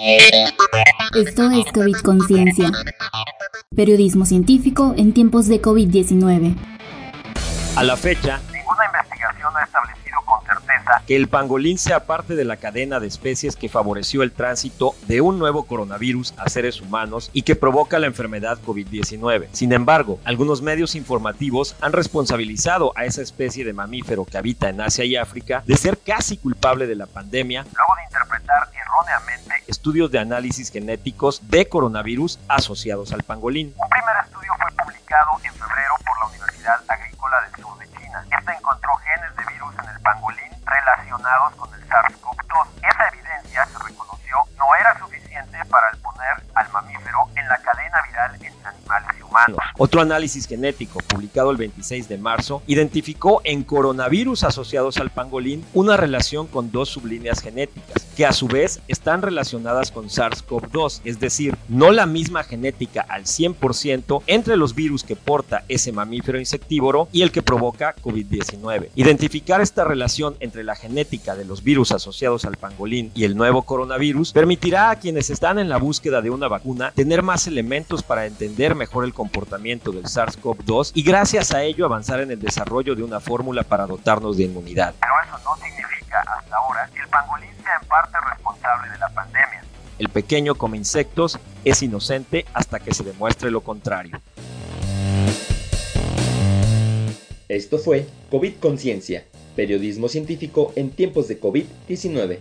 Esto es COVID Conciencia. Periodismo científico en tiempos de COVID-19. A la fecha, ninguna investigación ha establecido con certeza que el pangolín sea parte de la cadena de especies que favoreció el tránsito de un nuevo coronavirus a seres humanos y que provoca la enfermedad COVID-19. Sin embargo, algunos medios informativos han responsabilizado a esa especie de mamífero que habita en Asia y África de ser casi culpable de la pandemia, estudios de análisis genéticos de coronavirus asociados al pangolín. Un primer estudio fue publicado en febrero por la Universidad Agrícola del Sur de China. Este encontró genes de virus en el pangolín relacionados con el SARS-CoV-2. Esa evidencia, se reconoció, no era suficiente para poner al mamífero en la cadena viral entre animales y humanos. Otro análisis genético, publicado el 26 de marzo, identificó en coronavirus asociados al pangolín una relación con dos sublíneas genéticas, que a su vez están relacionadas con SARS-CoV-2, es decir, no la misma genética al 100% entre los virus que porta ese mamífero insectívoro y el que provoca COVID-19. Identificar esta relación entre la genética de los virus asociados al pangolín y el nuevo coronavirus permitirá a quienes están en la búsqueda de una vacuna tener más elementos para entender mejor el comportamiento del SARS-CoV-2 y gracias a ello avanzar en el desarrollo de una fórmula para dotarnos de inmunidad. Pero eso no significa hasta ahora que el pangolín sea en parte responsable de la pandemia. El pequeño come insectos es inocente hasta que se demuestre lo contrario. Esto fue COVID Conciencia, periodismo científico en tiempos de COVID-19.